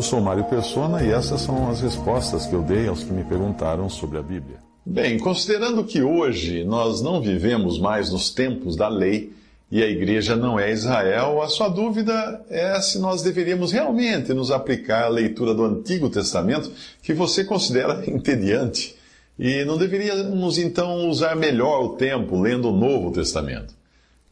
Eu sou Mário Persona e essas são as respostas que eu dei aos que me perguntaram sobre a Bíblia. Bem, considerando que hoje nós não vivemos mais nos tempos da lei e a igreja não é Israel, a sua dúvida é se nós deveríamos realmente nos aplicar à leitura do Antigo Testamento, que você considera entediante, e não deveríamos então usar melhor o tempo lendo o Novo Testamento.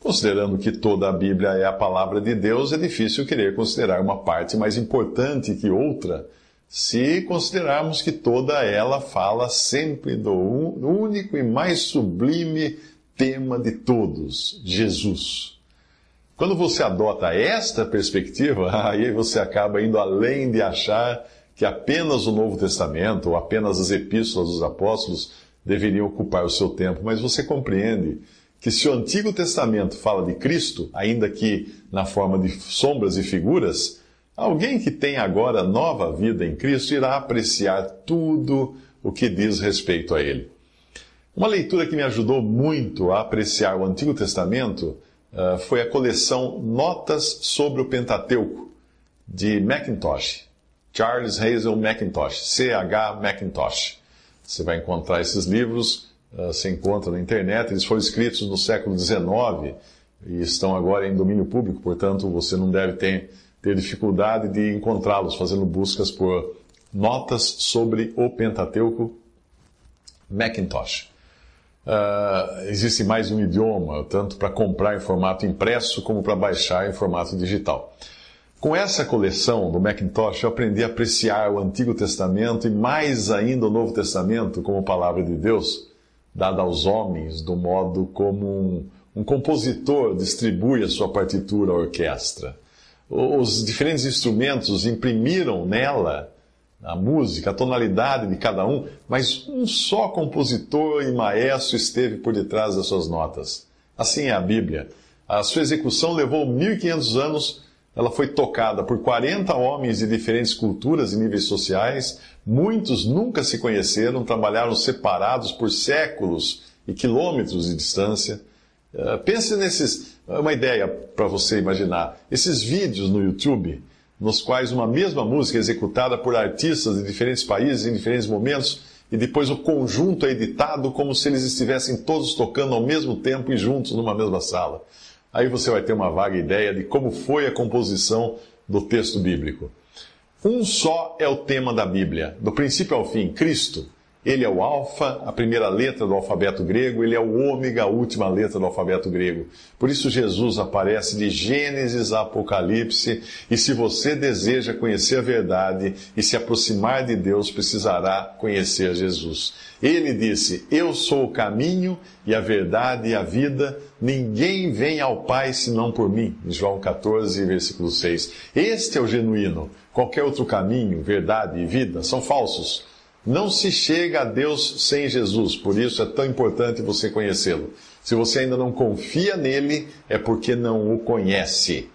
Considerando que toda a Bíblia é a palavra de Deus, é difícil querer considerar uma parte mais importante que outra, se considerarmos que toda ela fala sempre do único e mais sublime tema de todos, Jesus. Quando você adota esta perspectiva, aí você acaba indo além de achar que apenas o Novo Testamento ou apenas as epístolas dos apóstolos deveriam ocupar o seu tempo, mas você compreende que se o Antigo Testamento fala de Cristo, ainda que na forma de sombras e figuras, alguém que tem agora nova vida em Cristo irá apreciar tudo o que diz respeito a ele. Uma leitura que me ajudou muito a apreciar o Antigo Testamento uh, foi a coleção Notas sobre o Pentateuco, de Mackintosh, Charles Hazel Mackintosh, C.H. Mackintosh. Você vai encontrar esses livros uh, se encontra na internet. Eles foram escritos no século XIX e estão agora em domínio público, portanto você não deve ter, ter dificuldade de encontrá-los fazendo buscas por notas sobre o Pentateuco Macintosh. Uh, existe mais um idioma, tanto para comprar em formato impresso como para baixar em formato digital. Com essa coleção do Macintosh, eu aprendi a apreciar o Antigo Testamento e mais ainda o Novo Testamento como palavra de Deus dada aos homens, do modo como um, um compositor distribui a sua partitura à orquestra. Os diferentes instrumentos imprimiram nela a música, a tonalidade de cada um, mas um só compositor e maestro esteve por detrás das suas notas. Assim é a Bíblia. A sua execução levou 1500 anos ela foi tocada por 40 homens de diferentes culturas e níveis sociais. Muitos nunca se conheceram, trabalharam separados por séculos e quilômetros de distância. Uh, pense nesses. Uma ideia para você imaginar: esses vídeos no YouTube, nos quais uma mesma música é executada por artistas de diferentes países em diferentes momentos, e depois o conjunto é editado como se eles estivessem todos tocando ao mesmo tempo e juntos numa mesma sala. Aí você vai ter uma vaga ideia de como foi a composição do texto bíblico. Um só é o tema da Bíblia, do princípio ao fim, Cristo. Ele é o alfa, a primeira letra do alfabeto grego, ele é o ômega, a última letra do alfabeto grego. Por isso Jesus aparece de Gênesis a Apocalipse, e se você deseja conhecer a verdade e se aproximar de Deus, precisará conhecer Jesus. Ele disse: Eu sou o caminho e a verdade e a vida, ninguém vem ao Pai senão por mim. João 14, versículo 6. Este é o genuíno. Qualquer outro caminho, verdade e vida são falsos. Não se chega a Deus sem Jesus, por isso é tão importante você conhecê-lo. Se você ainda não confia nele, é porque não o conhece.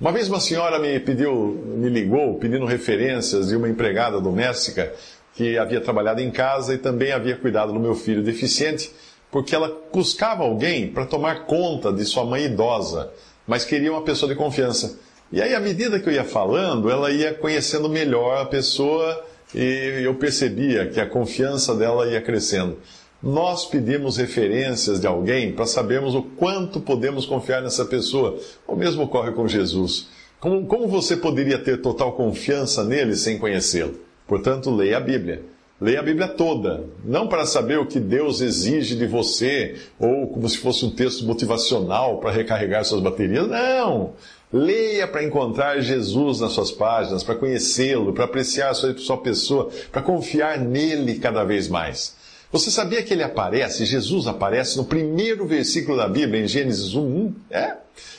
Uma vez uma senhora me pediu, me ligou pedindo referências de uma empregada doméstica que havia trabalhado em casa e também havia cuidado do meu filho deficiente, porque ela buscava alguém para tomar conta de sua mãe idosa, mas queria uma pessoa de confiança. E aí, à medida que eu ia falando, ela ia conhecendo melhor a pessoa e eu percebia que a confiança dela ia crescendo. Nós pedimos referências de alguém para sabermos o quanto podemos confiar nessa pessoa. O mesmo ocorre com Jesus. Como, como você poderia ter total confiança nele sem conhecê-lo? Portanto, leia a Bíblia. Leia a Bíblia toda, não para saber o que Deus exige de você, ou como se fosse um texto motivacional para recarregar suas baterias. Não! Leia para encontrar Jesus nas suas páginas, para conhecê-lo, para apreciar a sua, sua pessoa, para confiar nele cada vez mais. Você sabia que ele aparece, Jesus aparece no primeiro versículo da Bíblia, em Gênesis 1? É.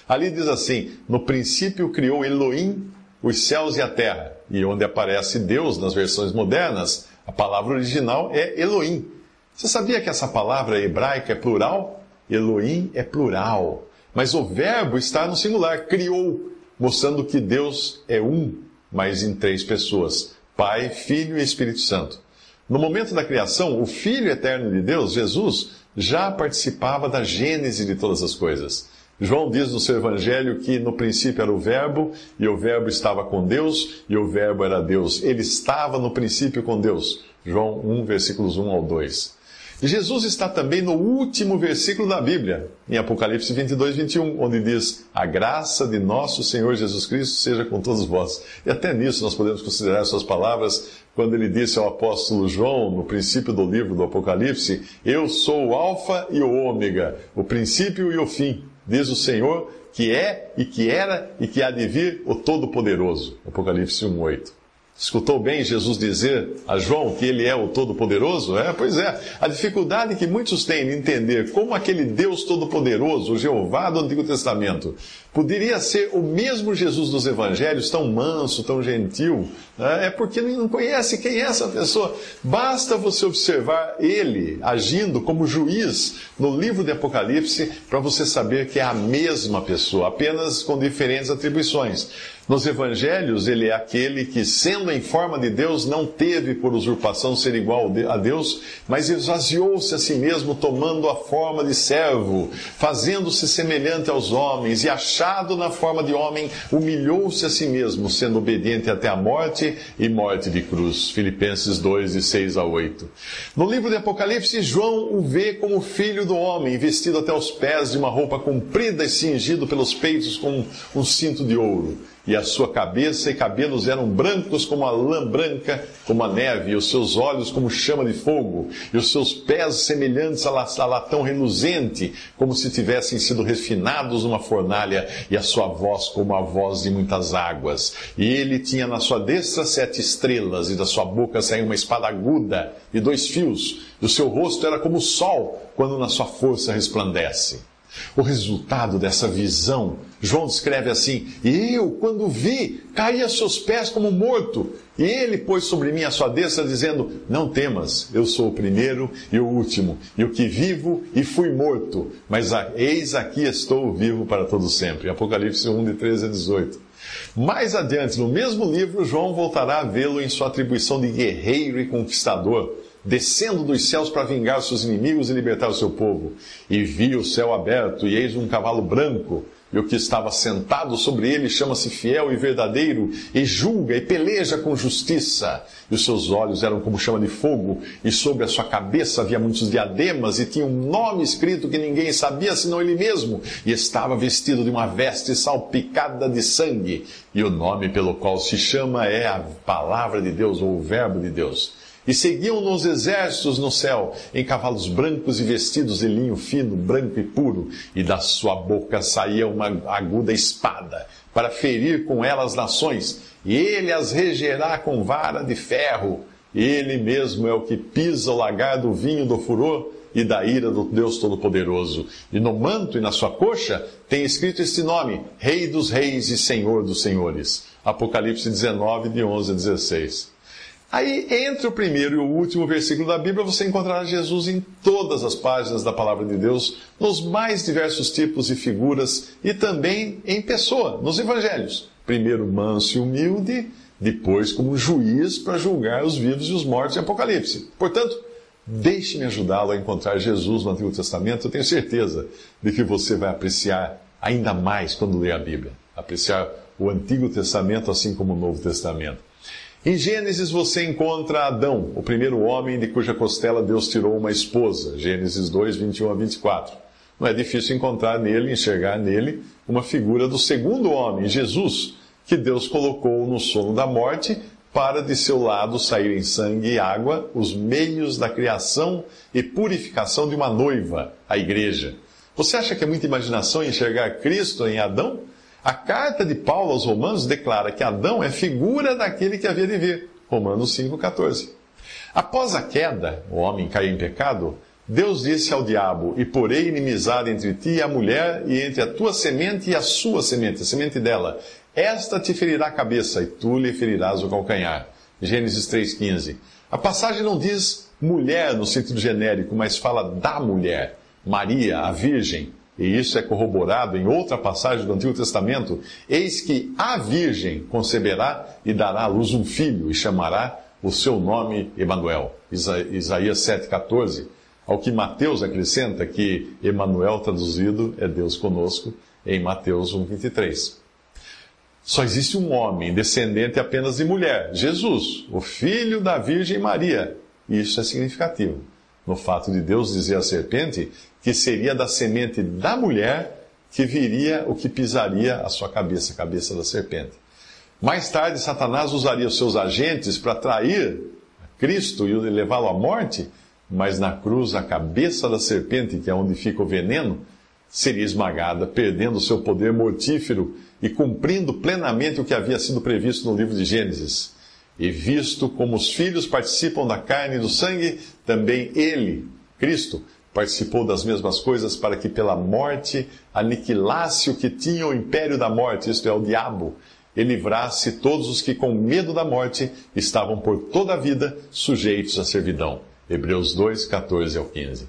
Ali diz assim: No princípio criou Elohim os céus e a terra. E onde aparece Deus nas versões modernas, a palavra original é Elohim. Você sabia que essa palavra hebraica é plural? Elohim é plural. Mas o verbo está no singular, criou, mostrando que Deus é um, mas em três pessoas: Pai, Filho e Espírito Santo. No momento da criação, o Filho eterno de Deus, Jesus, já participava da gênese de todas as coisas. João diz no seu evangelho que no princípio era o Verbo, e o Verbo estava com Deus, e o Verbo era Deus. Ele estava no princípio com Deus. João 1, versículos 1 ao 2. Jesus está também no último versículo da Bíblia, em Apocalipse 22, 21, onde diz: A graça de nosso Senhor Jesus Cristo seja com todos vós. E até nisso nós podemos considerar suas palavras, quando ele disse ao apóstolo João, no princípio do livro do Apocalipse: Eu sou o Alfa e o Ômega, o princípio e o fim, diz o Senhor, que é e que era e que há de vir o Todo-Poderoso. Apocalipse 1, 8. Escutou bem Jesus dizer a João que ele é o Todo-Poderoso? É, pois é. A dificuldade que muitos têm de entender como aquele Deus Todo-Poderoso, o Jeová do Antigo Testamento, poderia ser o mesmo Jesus dos Evangelhos, tão manso, tão gentil, né? é porque não conhece quem é essa pessoa. Basta você observar ele agindo como juiz no livro de Apocalipse para você saber que é a mesma pessoa, apenas com diferentes atribuições. Nos evangelhos, ele é aquele que, sendo em forma de Deus, não teve por usurpação ser igual a Deus, mas esvaziou-se a si mesmo, tomando a forma de servo, fazendo-se semelhante aos homens, e achado na forma de homem, humilhou-se a si mesmo, sendo obediente até a morte e morte de cruz. Filipenses 2, de 6 a 8. No livro de Apocalipse, João o vê como filho do homem, vestido até os pés de uma roupa comprida e cingido pelos peitos com um cinto de ouro e a sua cabeça e cabelos eram brancos como a lã branca, como a neve, e os seus olhos como chama de fogo, e os seus pés semelhantes a latão reluzente, como se tivessem sido refinados numa fornalha, e a sua voz como a voz de muitas águas. E ele tinha na sua destra sete estrelas, e da sua boca saía uma espada aguda e dois fios, e o seu rosto era como o sol, quando na sua força resplandece. O resultado dessa visão, João descreve assim: E eu, quando vi, caí a seus pés como morto. E ele pôs sobre mim a sua destra, dizendo: Não temas, eu sou o primeiro e o último, e o que vivo e fui morto. Mas eis aqui estou vivo para todo sempre. Apocalipse 1, de 13 a 18. Mais adiante, no mesmo livro, João voltará a vê-lo em sua atribuição de guerreiro e conquistador descendo dos céus para vingar seus inimigos e libertar o seu povo. E vi o céu aberto, e eis um cavalo branco, e o que estava sentado sobre ele chama-se fiel e verdadeiro, e julga e peleja com justiça. E os seus olhos eram como chama de fogo, e sobre a sua cabeça havia muitos diademas, e tinha um nome escrito que ninguém sabia senão ele mesmo, e estava vestido de uma veste salpicada de sangue. E o nome pelo qual se chama é a palavra de Deus, ou o Verbo de Deus. E seguiam nos exércitos no céu, em cavalos brancos e vestidos de linho fino, branco e puro, e da sua boca saía uma aguda espada, para ferir com ela as nações, e ele as regerá com vara de ferro. Ele mesmo é o que pisa o lagar do vinho do furor e da ira do Deus Todo-Poderoso. E no manto e na sua coxa tem escrito este nome: Rei dos Reis e Senhor dos Senhores. Apocalipse 19, de 11 a 16. Aí, entre o primeiro e o último versículo da Bíblia, você encontrará Jesus em todas as páginas da palavra de Deus, nos mais diversos tipos e figuras, e também em pessoa, nos evangelhos. Primeiro manso e humilde, depois como juiz para julgar os vivos e os mortos em Apocalipse. Portanto, deixe-me ajudá-lo a encontrar Jesus no Antigo Testamento. Eu tenho certeza de que você vai apreciar ainda mais quando ler a Bíblia. Apreciar o Antigo Testamento assim como o Novo Testamento. Em Gênesis você encontra Adão, o primeiro homem de cuja costela Deus tirou uma esposa. Gênesis 2, 21 a 24. Não é difícil encontrar nele, enxergar nele, uma figura do segundo homem, Jesus, que Deus colocou no sono da morte para de seu lado saírem sangue e água, os meios da criação e purificação de uma noiva, a igreja. Você acha que é muita imaginação enxergar Cristo em Adão? A carta de Paulo aos Romanos declara que Adão é figura daquele que havia de vir. Romanos 5,14. Após a queda, o homem caiu em pecado, Deus disse ao diabo: E porei inimizade entre ti e a mulher, e entre a tua semente e a sua semente, a semente dela. Esta te ferirá a cabeça, e tu lhe ferirás o calcanhar. Gênesis 3,15. A passagem não diz mulher no sentido genérico, mas fala da mulher, Maria, a Virgem. E isso é corroborado em outra passagem do Antigo Testamento. Eis que a Virgem conceberá e dará à luz um filho, e chamará o seu nome Emanuel. Isaías 7,14. Ao que Mateus acrescenta que Emanuel traduzido é Deus conosco em Mateus 1,23. Só existe um homem descendente apenas de mulher, Jesus, o filho da Virgem Maria. E isso é significativo. No fato de Deus dizer à serpente que seria da semente da mulher que viria o que pisaria a sua cabeça, a cabeça da serpente. Mais tarde, Satanás usaria os seus agentes para trair Cristo e levá-lo à morte, mas na cruz a cabeça da serpente, que é onde fica o veneno, seria esmagada, perdendo seu poder mortífero e cumprindo plenamente o que havia sido previsto no livro de Gênesis. E visto como os filhos participam da carne e do sangue, também ele, Cristo, participou das mesmas coisas para que pela morte aniquilasse o que tinha o império da morte, isto é, o diabo, e livrasse todos os que com medo da morte estavam por toda a vida sujeitos à servidão. Hebreus 2, 14 ao 15.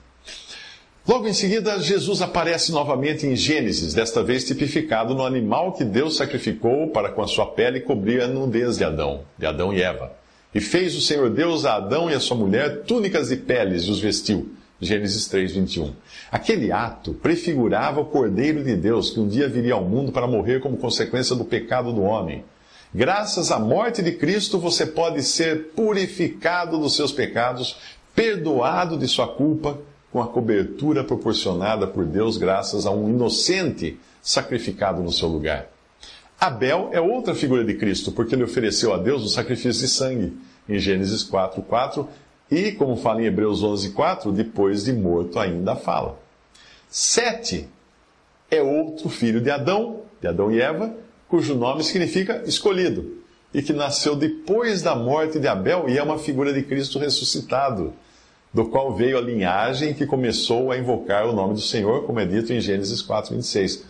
Logo em seguida, Jesus aparece novamente em Gênesis, desta vez tipificado no animal que Deus sacrificou para com a sua pele cobrir a nudez de Adão, de Adão e Eva. E fez o Senhor Deus a Adão e a sua mulher túnicas de peles e os vestiu. Gênesis 3, 21. Aquele ato prefigurava o Cordeiro de Deus que um dia viria ao mundo para morrer como consequência do pecado do homem. Graças à morte de Cristo, você pode ser purificado dos seus pecados, perdoado de sua culpa com a cobertura proporcionada por Deus graças a um inocente sacrificado no seu lugar. Abel é outra figura de Cristo, porque ele ofereceu a Deus o sacrifício de sangue, em Gênesis 4, 4, e, como fala em Hebreus 11, 4, depois de morto ainda fala. Sete é outro filho de Adão, de Adão e Eva, cujo nome significa escolhido, e que nasceu depois da morte de Abel e é uma figura de Cristo ressuscitado do qual veio a linhagem que começou a invocar o nome do Senhor, como é dito em Gênesis 4, 26.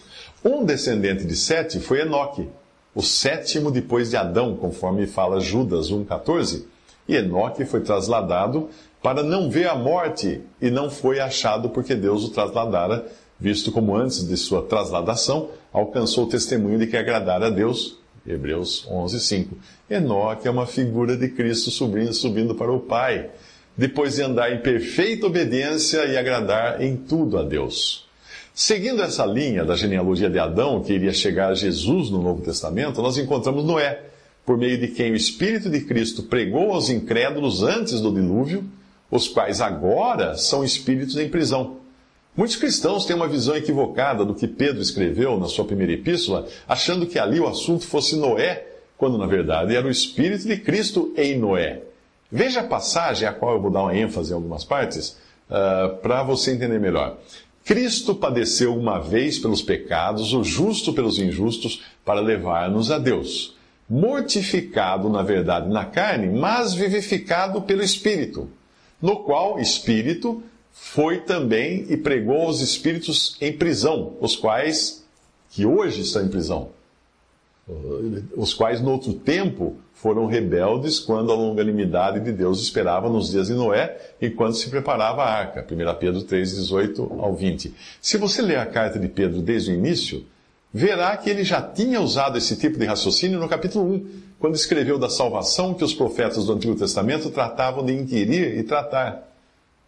Um descendente de Sete foi Enoque, o sétimo depois de Adão, conforme fala Judas 1,14. E Enoque foi trasladado para não ver a morte, e não foi achado porque Deus o trasladara, visto como antes de sua trasladação alcançou o testemunho de que agradara a Deus. Hebreus 11:5. Enoque é uma figura de Cristo subindo, subindo para o Pai depois de andar em perfeita obediência e agradar em tudo a Deus. Seguindo essa linha da genealogia de Adão, que iria chegar a Jesus no Novo Testamento, nós encontramos Noé, por meio de quem o Espírito de Cristo pregou aos incrédulos antes do dilúvio, os quais agora são espíritos em prisão. Muitos cristãos têm uma visão equivocada do que Pedro escreveu na sua primeira epístola, achando que ali o assunto fosse Noé, quando na verdade era o Espírito de Cristo em Noé. Veja a passagem, a qual eu vou dar uma ênfase em algumas partes, uh, para você entender melhor. Cristo padeceu uma vez pelos pecados, o justo pelos injustos, para levar-nos a Deus. Mortificado, na verdade, na carne, mas vivificado pelo Espírito, no qual Espírito foi também e pregou aos espíritos em prisão, os quais, que hoje estão em prisão, os quais no outro tempo foram rebeldes quando a longanimidade de Deus esperava nos dias de Noé, enquanto se preparava a arca. 1 Pedro 3, 18 ao 20. Se você ler a carta de Pedro desde o início, verá que ele já tinha usado esse tipo de raciocínio no capítulo 1, quando escreveu da salvação que os profetas do Antigo Testamento tratavam de inquirir e tratar.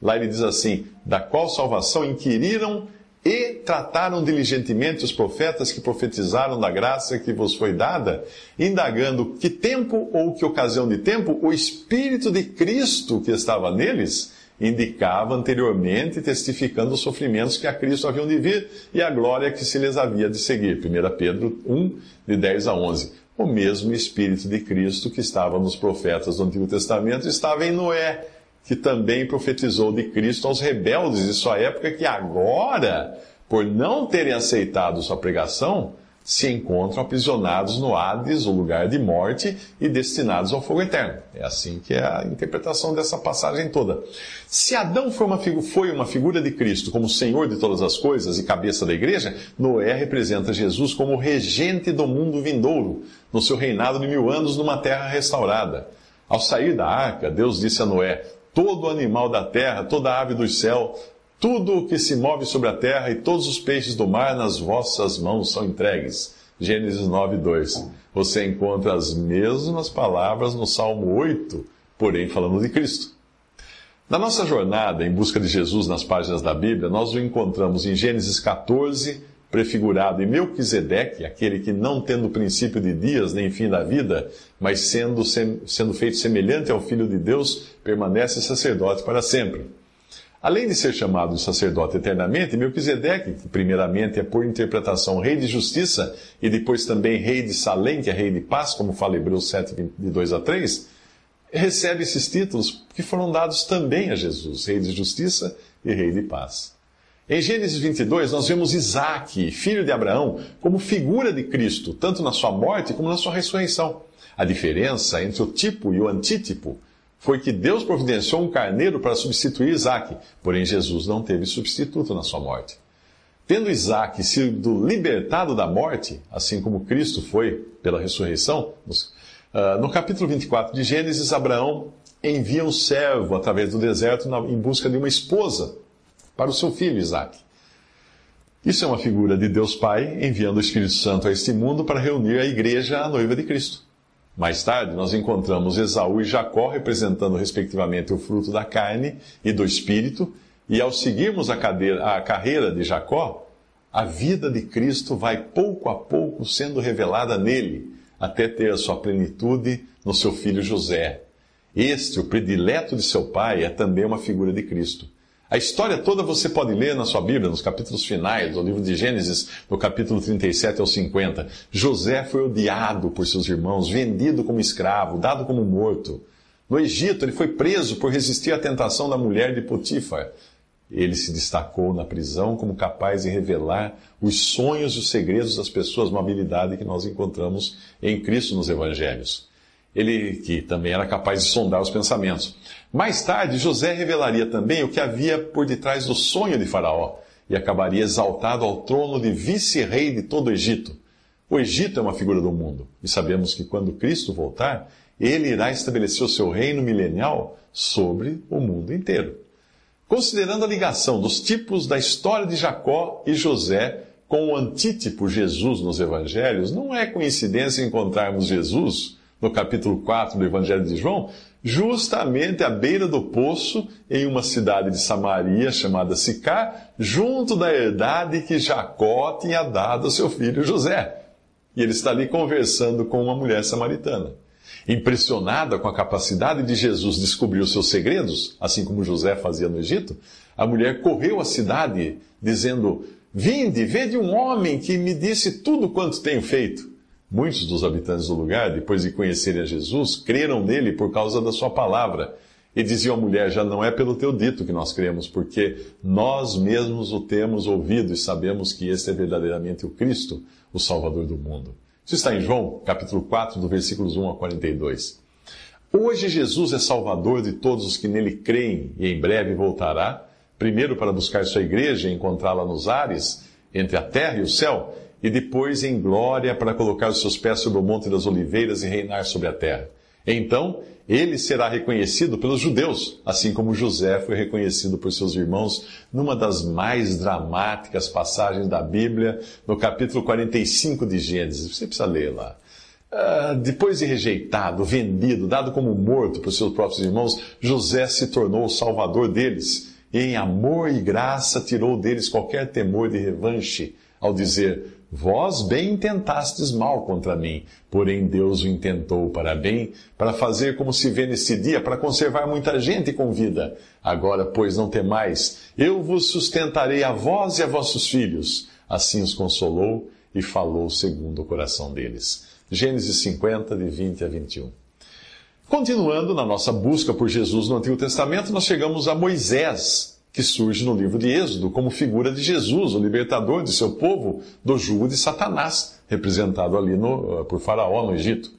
Lá ele diz assim: da qual salvação inquiriram e trataram diligentemente os profetas que profetizaram da graça que vos foi dada, indagando que tempo ou que ocasião de tempo o Espírito de Cristo que estava neles indicava anteriormente, testificando os sofrimentos que a Cristo haviam de vir e a glória que se lhes havia de seguir. 1 Pedro 1, de 10 a 11. O mesmo Espírito de Cristo que estava nos profetas do Antigo Testamento estava em Noé que também profetizou de Cristo aos rebeldes de sua época, que agora, por não terem aceitado sua pregação, se encontram aprisionados no Hades, o lugar de morte, e destinados ao fogo eterno. É assim que é a interpretação dessa passagem toda. Se Adão foi uma, foi uma figura de Cristo como Senhor de todas as coisas e cabeça da igreja, Noé representa Jesus como regente do mundo vindouro, no seu reinado de mil anos numa terra restaurada. Ao sair da arca, Deus disse a Noé: Todo animal da terra, toda ave do céu, tudo o que se move sobre a terra e todos os peixes do mar nas vossas mãos são entregues. Gênesis 9, 2. Você encontra as mesmas palavras no Salmo 8, porém falando de Cristo. Na nossa jornada em busca de Jesus nas páginas da Bíblia, nós o encontramos em Gênesis 14, prefigurado em Melquisedeque, aquele que não tendo princípio de dias nem fim da vida, mas sendo, sendo feito semelhante ao Filho de Deus, permanece sacerdote para sempre. Além de ser chamado sacerdote eternamente, Melquisedeque, que primeiramente é por interpretação rei de justiça e depois também rei de Salém, que é rei de paz, como fala Hebreus 7, de 2 a 3, recebe esses títulos que foram dados também a Jesus, rei de justiça e rei de paz. Em Gênesis 22, nós vemos Isaac, filho de Abraão, como figura de Cristo, tanto na sua morte como na sua ressurreição. A diferença entre o tipo e o antítipo foi que Deus providenciou um carneiro para substituir Isaac, porém Jesus não teve substituto na sua morte. Tendo Isaac sido libertado da morte, assim como Cristo foi pela ressurreição, ah, no capítulo 24 de Gênesis, Abraão envia um servo através do deserto em busca de uma esposa para o seu filho Isaac. Isso é uma figura de Deus Pai enviando o Espírito Santo a este mundo para reunir a igreja à noiva de Cristo. Mais tarde, nós encontramos Esaú e Jacó representando, respectivamente, o fruto da carne e do espírito, e ao seguirmos a, cadeira, a carreira de Jacó, a vida de Cristo vai pouco a pouco sendo revelada nele, até ter a sua plenitude no seu filho José. Este, o predileto de seu pai, é também uma figura de Cristo. A história toda você pode ler na sua Bíblia, nos capítulos finais do livro de Gênesis, no capítulo 37 ao 50. José foi odiado por seus irmãos, vendido como escravo, dado como morto. No Egito, ele foi preso por resistir à tentação da mulher de Potifar. Ele se destacou na prisão como capaz de revelar os sonhos e os segredos das pessoas, uma habilidade que nós encontramos em Cristo nos Evangelhos. Ele que também era capaz de sondar os pensamentos. Mais tarde, José revelaria também o que havia por detrás do sonho de Faraó e acabaria exaltado ao trono de vice-rei de todo o Egito. O Egito é uma figura do mundo e sabemos que quando Cristo voltar, ele irá estabelecer o seu reino milenial sobre o mundo inteiro. Considerando a ligação dos tipos da história de Jacó e José com o antítipo Jesus nos evangelhos, não é coincidência encontrarmos Jesus no capítulo 4 do Evangelho de João, justamente à beira do poço, em uma cidade de Samaria chamada Sicá, junto da herdade que Jacó tinha dado ao seu filho José. E ele está ali conversando com uma mulher samaritana. Impressionada com a capacidade de Jesus descobrir os seus segredos, assim como José fazia no Egito, a mulher correu à cidade, dizendo: Vinde, vede um homem que me disse tudo quanto tenho feito. Muitos dos habitantes do lugar, depois de conhecerem a Jesus, creram nele por causa da sua palavra. E diziam à mulher: Já não é pelo teu dito que nós cremos, porque nós mesmos o temos ouvido e sabemos que este é verdadeiramente o Cristo, o Salvador do mundo. Isso está em João, capítulo 4, do versículos 1 a 42. Hoje Jesus é Salvador de todos os que nele creem e em breve voltará, primeiro para buscar sua igreja e encontrá-la nos ares, entre a terra e o céu e depois em glória para colocar os seus pés sobre o Monte das Oliveiras e reinar sobre a terra. Então, ele será reconhecido pelos judeus, assim como José foi reconhecido por seus irmãos numa das mais dramáticas passagens da Bíblia, no capítulo 45 de Gênesis. Você precisa ler lá. Uh, depois de rejeitado, vendido, dado como morto por seus próprios irmãos, José se tornou o salvador deles. E em amor e graça tirou deles qualquer temor de revanche, ao dizer: Vós bem intentastes mal contra mim, porém Deus o intentou para bem, para fazer como se vê neste dia, para conservar muita gente com vida. Agora, pois, não temais, eu vos sustentarei a vós e a vossos filhos. Assim os consolou e falou segundo o coração deles. Gênesis 50, de 20 a 21. Continuando na nossa busca por Jesus no Antigo Testamento, nós chegamos a Moisés, que surge no livro de Êxodo como figura de Jesus, o libertador de seu povo do jugo de Satanás, representado ali no, por Faraó no Egito.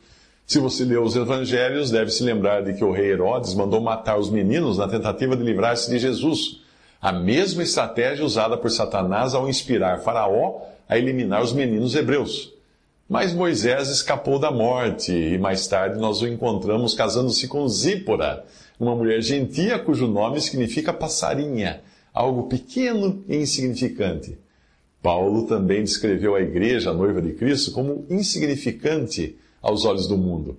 Se você leu os evangelhos, deve se lembrar de que o rei Herodes mandou matar os meninos na tentativa de livrar-se de Jesus. A mesma estratégia usada por Satanás ao inspirar Faraó a eliminar os meninos hebreus. Mas Moisés escapou da morte e mais tarde nós o encontramos casando-se com Zípora, uma mulher gentia cujo nome significa passarinha, algo pequeno e insignificante. Paulo também descreveu a igreja, a noiva de Cristo, como insignificante aos olhos do mundo.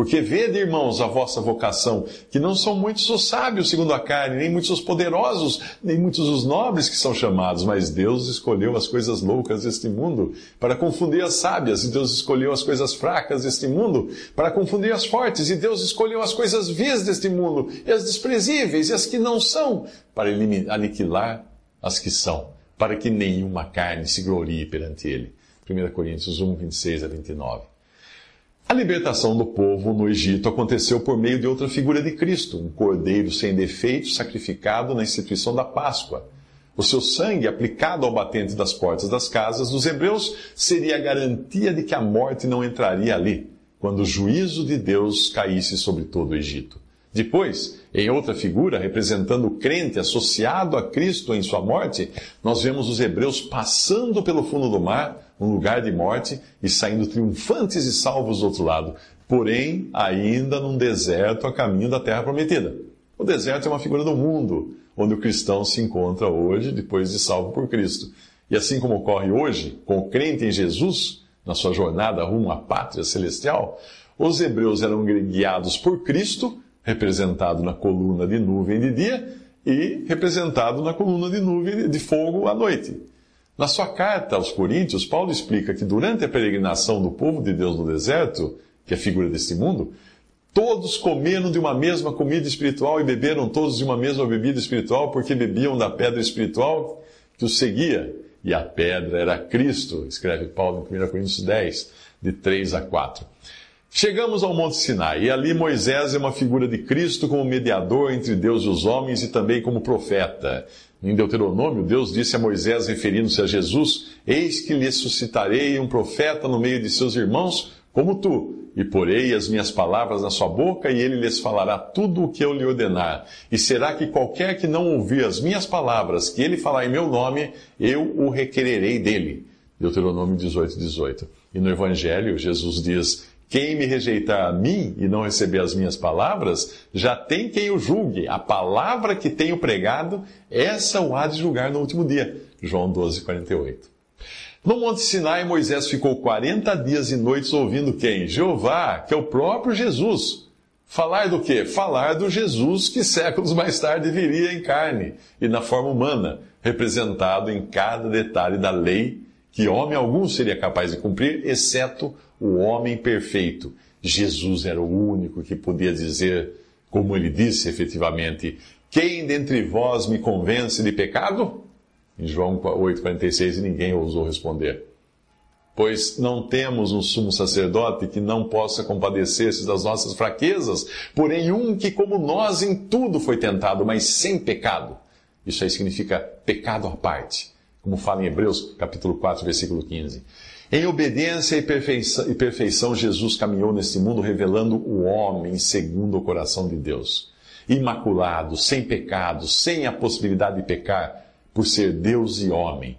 Porque vede, irmãos, a vossa vocação, que não são muitos os sábios segundo a carne, nem muitos os poderosos, nem muitos os nobres que são chamados, mas Deus escolheu as coisas loucas deste mundo para confundir as sábias, e Deus escolheu as coisas fracas deste mundo para confundir as fortes, e Deus escolheu as coisas vis deste mundo, e as desprezíveis, e as que não são, para aniquilar as que são, para que nenhuma carne se glorie perante Ele. 1 Coríntios 1, 26 a 29. A libertação do povo no Egito aconteceu por meio de outra figura de Cristo, um cordeiro sem defeito sacrificado na instituição da Páscoa. O seu sangue, aplicado ao batente das portas das casas dos hebreus, seria a garantia de que a morte não entraria ali, quando o juízo de Deus caísse sobre todo o Egito. Depois, em outra figura, representando o crente associado a Cristo em sua morte, nós vemos os hebreus passando pelo fundo do mar um lugar de morte, e saindo triunfantes e salvos do outro lado, porém ainda num deserto a caminho da terra prometida. O deserto é uma figura do mundo, onde o cristão se encontra hoje, depois de salvo por Cristo. E assim como ocorre hoje com o crente em Jesus, na sua jornada rumo à pátria celestial, os hebreus eram guiados por Cristo, representado na coluna de nuvem de dia, e representado na coluna de nuvem de fogo à noite. Na sua carta aos Coríntios, Paulo explica que durante a peregrinação do povo de Deus no deserto, que é figura deste mundo, todos comeram de uma mesma comida espiritual e beberam todos de uma mesma bebida espiritual, porque bebiam da pedra espiritual que os seguia. E a pedra era Cristo, escreve Paulo em 1 Coríntios 10, de 3 a 4. Chegamos ao Monte Sinai, e ali Moisés é uma figura de Cristo como mediador entre Deus e os homens e também como profeta. Em Deuteronômio, Deus disse a Moisés, referindo-se a Jesus: Eis que lhe suscitarei um profeta no meio de seus irmãos, como tu, e porei as minhas palavras na sua boca, e ele lhes falará tudo o que eu lhe ordenar. E será que qualquer que não ouvir as minhas palavras, que ele falar em meu nome, eu o requererei dele. Deuteronômio 18, 18. E no Evangelho, Jesus diz: quem me rejeitar a mim e não receber as minhas palavras, já tem quem o julgue. A palavra que tenho pregado, essa o há de julgar no último dia. João 12, 48. No Monte Sinai, Moisés ficou 40 dias e noites ouvindo quem? Jeová, que é o próprio Jesus. Falar do quê? Falar do Jesus que séculos mais tarde viria em carne e na forma humana, representado em cada detalhe da lei que homem algum seria capaz de cumprir, exceto o homem perfeito. Jesus era o único que podia dizer, como ele disse efetivamente: Quem dentre vós me convence de pecado? Em João 8,46, e ninguém ousou responder. Pois não temos um sumo sacerdote que não possa compadecer-se das nossas fraquezas, porém um que, como nós, em tudo foi tentado, mas sem pecado. Isso aí significa pecado à parte, como fala em Hebreus capítulo 4, versículo 15. Em obediência e perfeição, e perfeição, Jesus caminhou neste mundo revelando o homem segundo o coração de Deus. Imaculado, sem pecado, sem a possibilidade de pecar, por ser Deus e homem.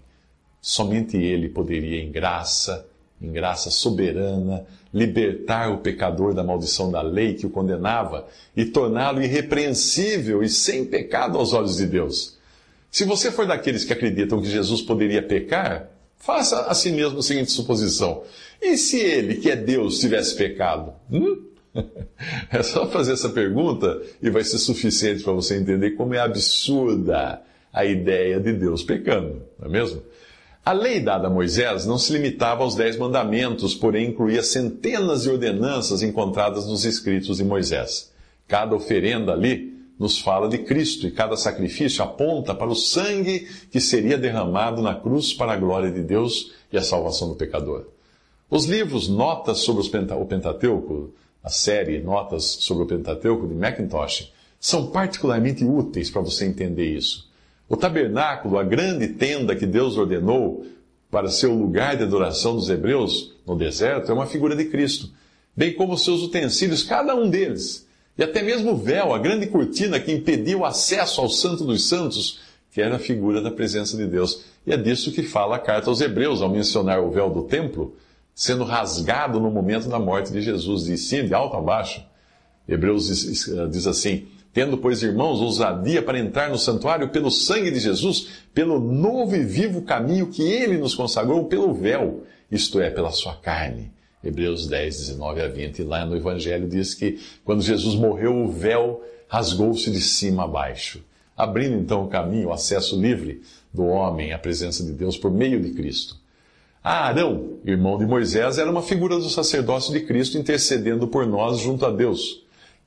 Somente Ele poderia, em graça, em graça soberana, libertar o pecador da maldição da lei que o condenava e torná-lo irrepreensível e sem pecado aos olhos de Deus. Se você for daqueles que acreditam que Jesus poderia pecar, Faça a si mesmo a seguinte suposição: e se ele, que é Deus, tivesse pecado? Hum? É só fazer essa pergunta e vai ser suficiente para você entender como é absurda a ideia de Deus pecando, não é mesmo? A lei dada a Moisés não se limitava aos dez mandamentos, porém incluía centenas de ordenanças encontradas nos escritos de Moisés. Cada oferenda ali nos fala de Cristo e cada sacrifício aponta para o sangue que seria derramado na cruz para a glória de Deus e a salvação do pecador. Os livros Notas sobre o Pentateuco, a série Notas sobre o Pentateuco de Macintosh, são particularmente úteis para você entender isso. O tabernáculo, a grande tenda que Deus ordenou para ser o lugar de adoração dos hebreus no deserto, é uma figura de Cristo, bem como seus utensílios, cada um deles. E até mesmo o véu, a grande cortina que impedia o acesso ao Santo dos Santos, que era a figura da presença de Deus. E é disso que fala a carta aos Hebreus, ao mencionar o véu do templo, sendo rasgado no momento da morte de Jesus, de cima, de alto a baixo. Hebreus diz, diz assim: Tendo, pois, irmãos, ousadia para entrar no santuário pelo sangue de Jesus, pelo novo e vivo caminho que ele nos consagrou, pelo véu, isto é, pela sua carne. Hebreus 10, 19 a 20. E lá no Evangelho diz que quando Jesus morreu, o véu rasgou-se de cima a baixo, abrindo então o caminho, o acesso livre do homem à presença de Deus por meio de Cristo. Arão, irmão de Moisés, era uma figura do sacerdócio de Cristo intercedendo por nós junto a Deus.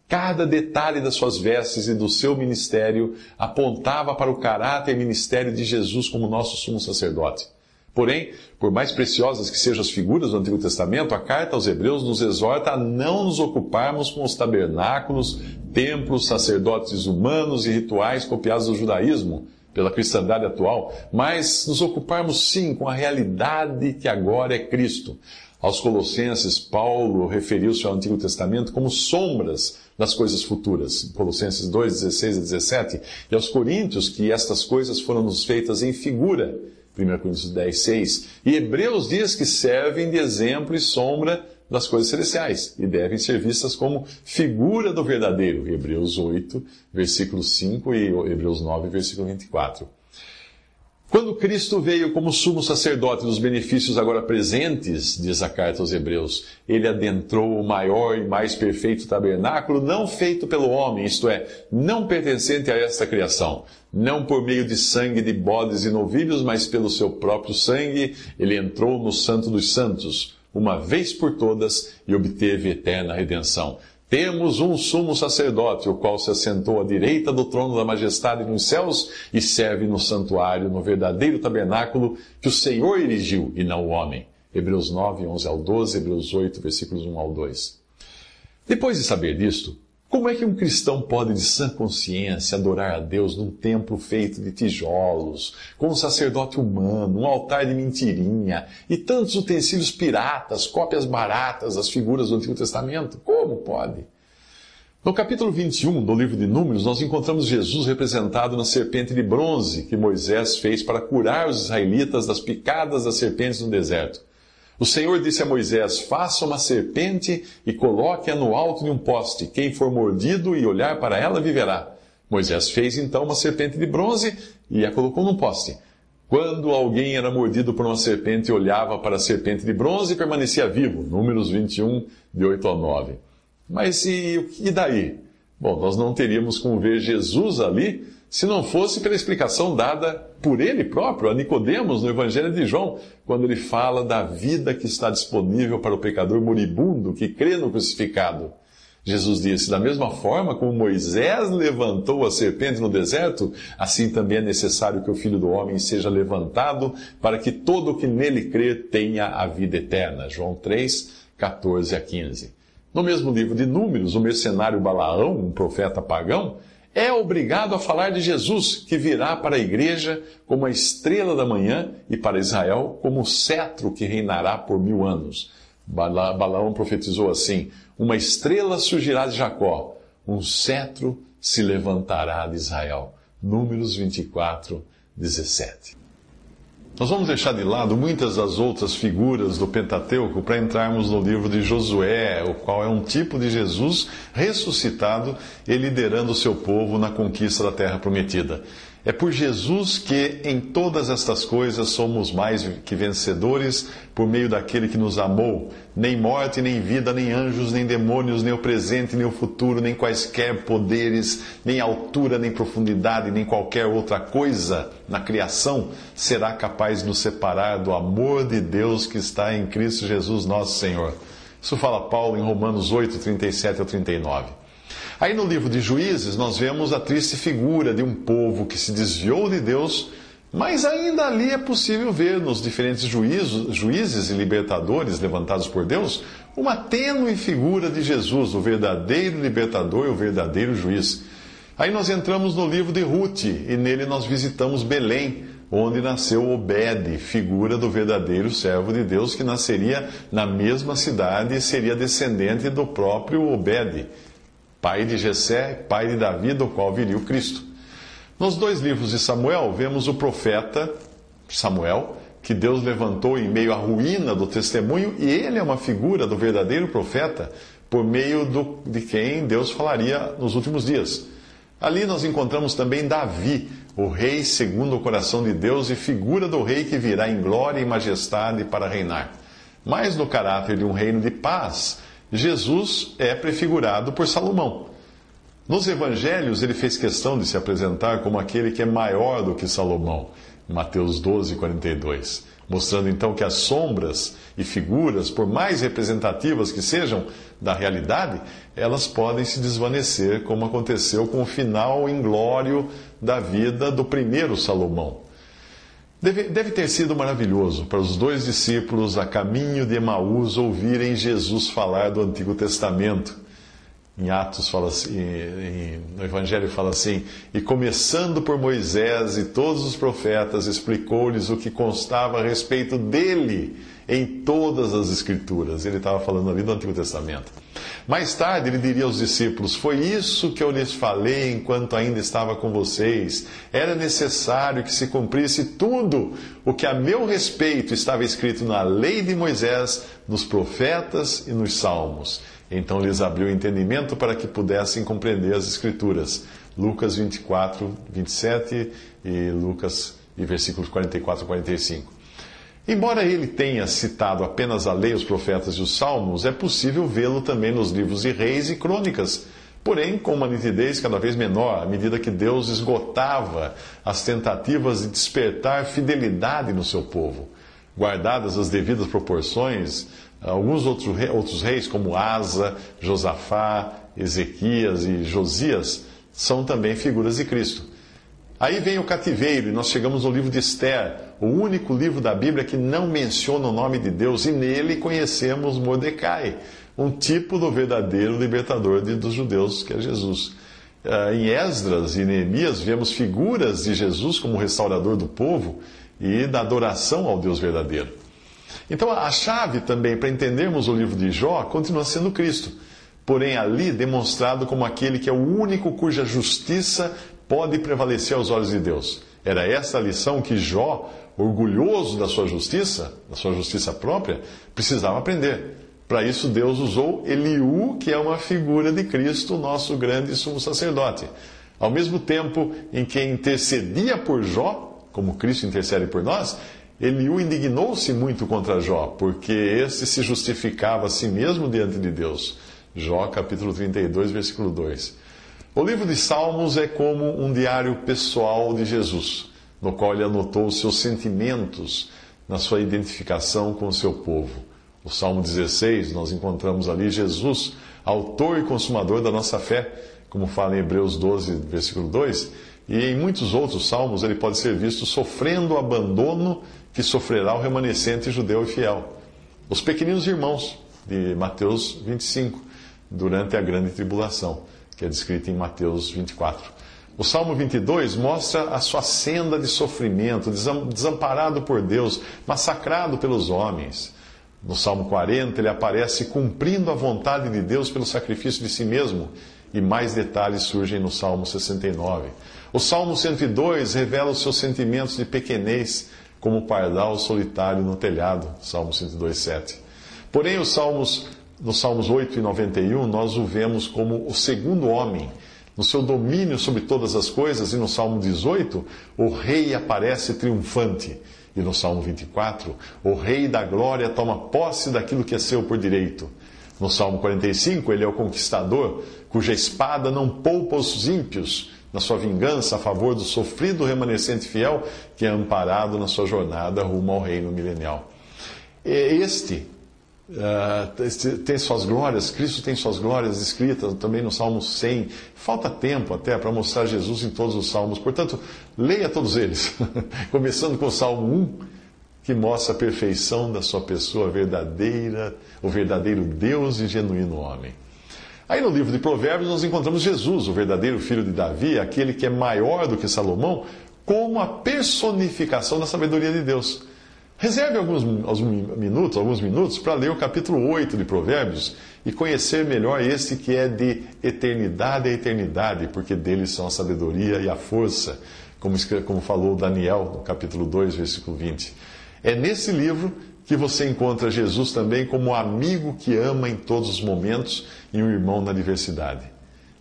Cada detalhe das suas vestes e do seu ministério apontava para o caráter e ministério de Jesus como nosso sumo sacerdote. Porém, por mais preciosas que sejam as figuras do Antigo Testamento, a carta aos Hebreus nos exorta a não nos ocuparmos com os tabernáculos, templos, sacerdotes humanos e rituais copiados do judaísmo pela cristandade atual, mas nos ocuparmos sim com a realidade que agora é Cristo. Aos Colossenses, Paulo referiu-se ao Antigo Testamento como sombras das coisas futuras. Colossenses 2, 16 e 17. E aos Coríntios, que estas coisas foram nos feitas em figura 1 Coríntios 10, 6. E Hebreus diz que servem de exemplo e sombra das coisas celestiais e devem ser vistas como figura do verdadeiro. Hebreus 8, versículo 5 e Hebreus 9, versículo 24. Quando Cristo veio como sumo sacerdote dos benefícios agora presentes, diz a carta aos Hebreus, ele adentrou o maior e mais perfeito tabernáculo, não feito pelo homem, isto é, não pertencente a esta criação. Não por meio de sangue de bodes e novilhos, mas pelo seu próprio sangue, ele entrou no Santo dos Santos, uma vez por todas, e obteve eterna redenção temos um sumo sacerdote, o qual se assentou à direita do trono da majestade nos céus e serve no santuário, no verdadeiro tabernáculo que o Senhor erigiu e não o homem. Hebreus 9, 11 ao 12, Hebreus 8, versículos 1 ao 2. Depois de saber disto, como é que um cristão pode, de sã consciência, adorar a Deus num templo feito de tijolos, com um sacerdote humano, um altar de mentirinha e tantos utensílios piratas, cópias baratas das figuras do Antigo Testamento? Como pode? No capítulo 21 do livro de Números, nós encontramos Jesus representado na serpente de bronze que Moisés fez para curar os israelitas das picadas das serpentes no deserto. O Senhor disse a Moisés: Faça uma serpente e coloque-a no alto de um poste. Quem for mordido e olhar para ela viverá. Moisés fez então uma serpente de bronze e a colocou num poste. Quando alguém era mordido por uma serpente e olhava para a serpente de bronze, permanecia vivo. Números 21, de 8 a 9. Mas e, e daí? Bom, nós não teríamos como ver Jesus ali se não fosse pela explicação dada por ele próprio a Nicodemos no Evangelho de João, quando ele fala da vida que está disponível para o pecador moribundo que crê no crucificado. Jesus disse: Da mesma forma como Moisés levantou a serpente no deserto, assim também é necessário que o Filho do Homem seja levantado, para que todo o que nele crê tenha a vida eterna. João 3, 14 a 15. No mesmo livro de Números, o mercenário Balaão, um profeta pagão, é obrigado a falar de Jesus, que virá para a igreja como a estrela da manhã e para Israel como o cetro que reinará por mil anos. Balaão profetizou assim: Uma estrela surgirá de Jacó, um cetro se levantará de Israel. Números 24, 17. Nós vamos deixar de lado muitas das outras figuras do Pentateuco para entrarmos no livro de Josué, o qual é um tipo de Jesus ressuscitado e liderando o seu povo na conquista da terra prometida. É por Jesus que em todas estas coisas somos mais que vencedores por meio daquele que nos amou. Nem morte, nem vida, nem anjos, nem demônios, nem o presente, nem o futuro, nem quaisquer poderes, nem altura, nem profundidade, nem qualquer outra coisa na criação será capaz de nos separar do amor de Deus que está em Cristo Jesus, nosso Senhor. Isso fala Paulo em Romanos 8, 37 ao 39. Aí no livro de Juízes, nós vemos a triste figura de um povo que se desviou de Deus, mas ainda ali é possível ver nos diferentes juízos, juízes e libertadores levantados por Deus uma tênue figura de Jesus, o verdadeiro libertador e o verdadeiro juiz. Aí nós entramos no livro de Ruth e nele nós visitamos Belém, onde nasceu Obed, figura do verdadeiro servo de Deus que nasceria na mesma cidade e seria descendente do próprio Obed, pai de Jessé, pai de Davi, do qual viria o Cristo. Nos dois livros de Samuel, vemos o profeta Samuel, que Deus levantou em meio à ruína do testemunho, e ele é uma figura do verdadeiro profeta, por meio do, de quem Deus falaria nos últimos dias. Ali nós encontramos também Davi, o rei segundo o coração de Deus e figura do rei que virá em glória e majestade para reinar. Mas no caráter de um reino de paz, Jesus é prefigurado por Salomão. Nos evangelhos, ele fez questão de se apresentar como aquele que é maior do que Salomão. Mateus 12, 42. Mostrando então que as sombras e figuras, por mais representativas que sejam da realidade, elas podem se desvanecer, como aconteceu com o final inglório da vida do primeiro Salomão. Deve, deve ter sido maravilhoso para os dois discípulos a caminho de Emaús ouvirem Jesus falar do Antigo Testamento. Em Atos fala assim, no Evangelho fala assim, e começando por Moisés e todos os profetas, explicou-lhes o que constava a respeito dele em todas as Escrituras. Ele estava falando ali do Antigo Testamento. Mais tarde ele diria aos discípulos: Foi isso que eu lhes falei enquanto ainda estava com vocês. Era necessário que se cumprisse tudo o que a meu respeito estava escrito na lei de Moisés, nos profetas e nos salmos. Então lhes abriu o entendimento para que pudessem compreender as Escrituras. Lucas 24, 27 e Lucas e versículos 44 e 45. Embora ele tenha citado apenas a lei, os profetas e os salmos, é possível vê-lo também nos livros de reis e crônicas, porém com uma nitidez cada vez menor, à medida que Deus esgotava as tentativas de despertar fidelidade no seu povo. Guardadas as devidas proporções, Alguns outros, outros reis, como Asa, Josafá, Ezequias e Josias, são também figuras de Cristo. Aí vem o cativeiro, e nós chegamos ao livro de Esther, o único livro da Bíblia que não menciona o nome de Deus, e nele conhecemos Mordecai, um tipo do verdadeiro libertador de, dos judeus, que é Jesus. Uh, em Esdras e Neemias, vemos figuras de Jesus como restaurador do povo e da adoração ao Deus verdadeiro. Então, a chave também para entendermos o livro de Jó continua sendo Cristo, porém ali demonstrado como aquele que é o único cuja justiça pode prevalecer aos olhos de Deus. Era essa a lição que Jó, orgulhoso da sua justiça, da sua justiça própria, precisava aprender. Para isso, Deus usou Eliú, que é uma figura de Cristo, nosso grande sumo sacerdote. Ao mesmo tempo em que intercedia por Jó, como Cristo intercede por nós, Eliú indignou-se muito contra Jó, porque este se justificava a si mesmo diante de Deus. Jó, capítulo 32, versículo 2. O livro de Salmos é como um diário pessoal de Jesus, no qual ele anotou os seus sentimentos na sua identificação com o seu povo. O Salmo 16, nós encontramos ali Jesus, autor e consumador da nossa fé, como fala em Hebreus 12, versículo 2, e em muitos outros salmos ele pode ser visto sofrendo o abandono que sofrerá o remanescente judeu e fiel. Os pequeninos irmãos, de Mateus 25, durante a grande tribulação, que é descrita em Mateus 24. O Salmo 22 mostra a sua senda de sofrimento, desamparado por Deus, massacrado pelos homens. No Salmo 40, ele aparece cumprindo a vontade de Deus pelo sacrifício de si mesmo, e mais detalhes surgem no Salmo 69. O Salmo 102 revela os seus sentimentos de pequenez, como pardal solitário no telhado, Salmo 102, 7. Porém, os Salmos, nos Salmos 8 e 91, nós o vemos como o segundo homem, no seu domínio sobre todas as coisas, e no Salmo 18, o rei aparece triunfante. E no Salmo 24, o rei da glória toma posse daquilo que é seu por direito. No Salmo 45, ele é o conquistador, cuja espada não poupa os ímpios, na sua vingança a favor do sofrido remanescente fiel que é amparado na sua jornada rumo ao reino milenial. Este, uh, tem suas glórias, Cristo tem suas glórias escritas também no Salmo 100. Falta tempo até para mostrar Jesus em todos os salmos, portanto, leia todos eles, começando com o Salmo 1, que mostra a perfeição da sua pessoa verdadeira, o verdadeiro Deus e genuíno homem. Aí no livro de Provérbios nós encontramos Jesus, o verdadeiro filho de Davi, aquele que é maior do que Salomão, como a personificação da sabedoria de Deus. Reserve alguns, alguns minutos, alguns minutos para ler o capítulo 8 de Provérbios e conhecer melhor este que é de eternidade a eternidade, porque dele são a sabedoria e a força, como, como falou Daniel no capítulo 2, versículo 20. É nesse livro que você encontra Jesus também como amigo que ama em todos os momentos e um irmão na diversidade.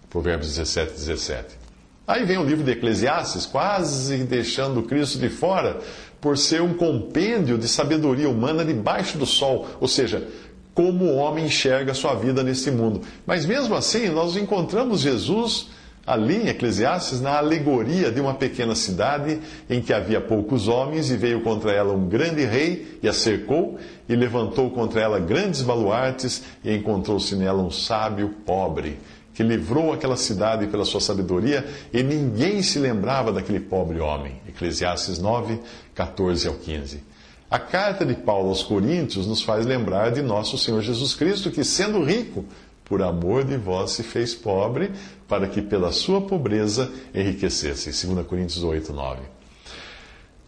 Provérbios 17, 17. Aí vem o livro de Eclesiastes, quase deixando Cristo de fora, por ser um compêndio de sabedoria humana debaixo do sol, ou seja, como o homem enxerga sua vida nesse mundo. Mas mesmo assim, nós encontramos Jesus ali em Eclesiastes na alegoria de uma pequena cidade em que havia poucos homens e veio contra ela um grande rei e a cercou e levantou contra ela grandes baluartes e encontrou-se nela um sábio pobre que livrou aquela cidade pela sua sabedoria e ninguém se lembrava daquele pobre homem. Eclesiastes 9, 14 ao 15. A carta de Paulo aos Coríntios nos faz lembrar de nosso Senhor Jesus Cristo, que sendo rico, por amor de vós se fez pobre, para que pela sua pobreza enriquecesse. 2 Coríntios 8, 9.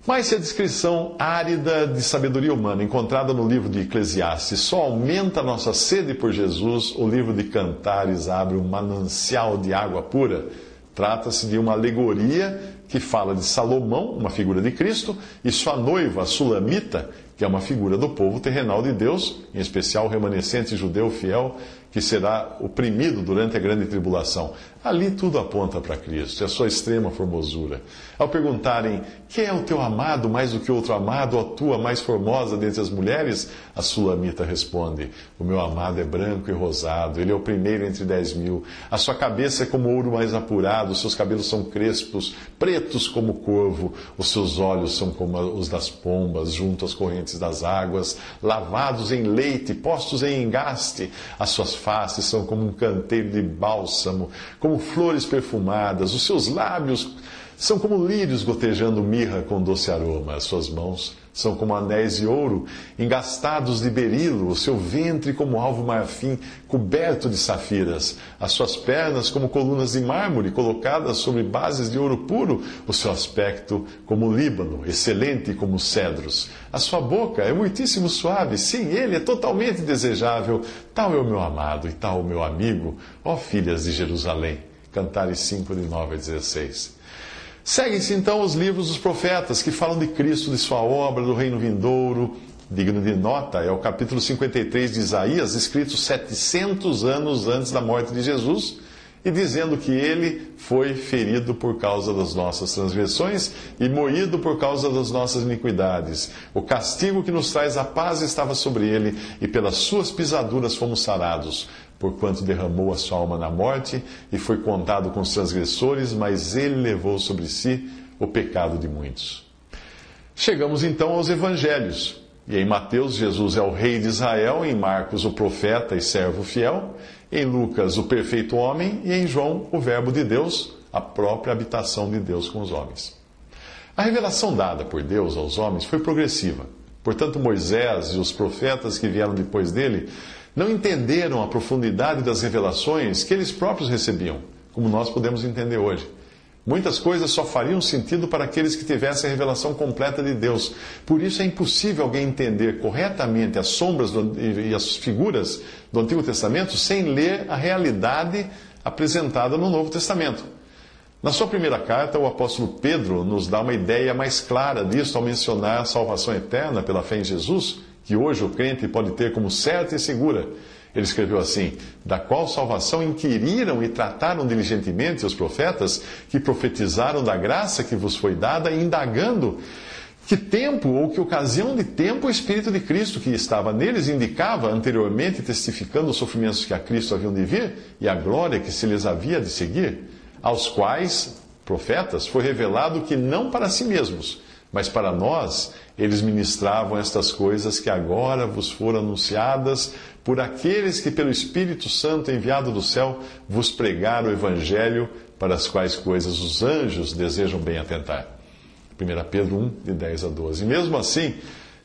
Mas se a descrição árida de sabedoria humana encontrada no livro de Eclesiastes só aumenta a nossa sede por Jesus, o livro de Cantares abre um manancial de água pura. Trata-se de uma alegoria que fala de Salomão, uma figura de Cristo, e sua noiva, a Sulamita, que é uma figura do povo terrenal de Deus, em especial o remanescente judeu fiel que será oprimido durante a grande tribulação. Ali tudo aponta para Cristo, é a sua extrema formosura. Ao perguntarem, quem é o teu amado mais do que outro amado, a tua mais formosa dentre as mulheres? A sulamita responde, o meu amado é branco e rosado, ele é o primeiro entre dez mil. A sua cabeça é como ouro mais apurado, os seus cabelos são crespos, pretos como corvo, os seus olhos são como os das pombas, junto às correntes das águas, lavados em leite, postos em engaste, as suas faces são como um canteiro de bálsamo, como flores perfumadas, os seus lábios são como lírios gotejando mirra com doce aroma, as suas mãos são como anéis de ouro, engastados de berilo, o seu ventre como alvo marfim, coberto de safiras, as suas pernas como colunas de mármore colocadas sobre bases de ouro puro, o seu aspecto como Líbano, excelente como cedros. A sua boca é muitíssimo suave, sim, ele é totalmente desejável. Tal é o meu amado e tal o meu amigo, ó filhas de Jerusalém. Cantares 5, de 9 a 16. Seguem-se então os livros dos profetas que falam de Cristo, de sua obra, do reino vindouro. Digno de nota é o capítulo 53 de Isaías, escrito 700 anos antes da morte de Jesus, e dizendo que ele foi ferido por causa das nossas transgressões e moído por causa das nossas iniquidades. O castigo que nos traz a paz estava sobre ele, e pelas suas pisaduras fomos sarados porquanto derramou a sua alma na morte e foi contado com os transgressores, mas ele levou sobre si o pecado de muitos. Chegamos então aos evangelhos. E em Mateus, Jesus é o rei de Israel, em Marcos, o profeta e servo fiel, em Lucas, o perfeito homem, e em João, o Verbo de Deus, a própria habitação de Deus com os homens. A revelação dada por Deus aos homens foi progressiva. Portanto, Moisés e os profetas que vieram depois dele não entenderam a profundidade das revelações que eles próprios recebiam, como nós podemos entender hoje. Muitas coisas só fariam sentido para aqueles que tivessem a revelação completa de Deus. Por isso é impossível alguém entender corretamente as sombras do, e, e as figuras do Antigo Testamento sem ler a realidade apresentada no Novo Testamento. Na sua primeira carta, o apóstolo Pedro nos dá uma ideia mais clara disso ao mencionar a salvação eterna pela fé em Jesus que hoje o crente pode ter como certa e segura. Ele escreveu assim: Da qual salvação inquiriram e trataram diligentemente os profetas que profetizaram da graça que vos foi dada, indagando que tempo ou que ocasião de tempo o Espírito de Cristo que estava neles indicava anteriormente, testificando os sofrimentos que a Cristo haviam de vir e a glória que se lhes havia de seguir, aos quais, profetas, foi revelado que não para si mesmos, mas para nós eles ministravam estas coisas que agora vos foram anunciadas por aqueles que, pelo Espírito Santo enviado do céu, vos pregaram o Evangelho, para as quais coisas os anjos desejam bem atentar. 1 Pedro 1, de 10 a 12. E mesmo assim,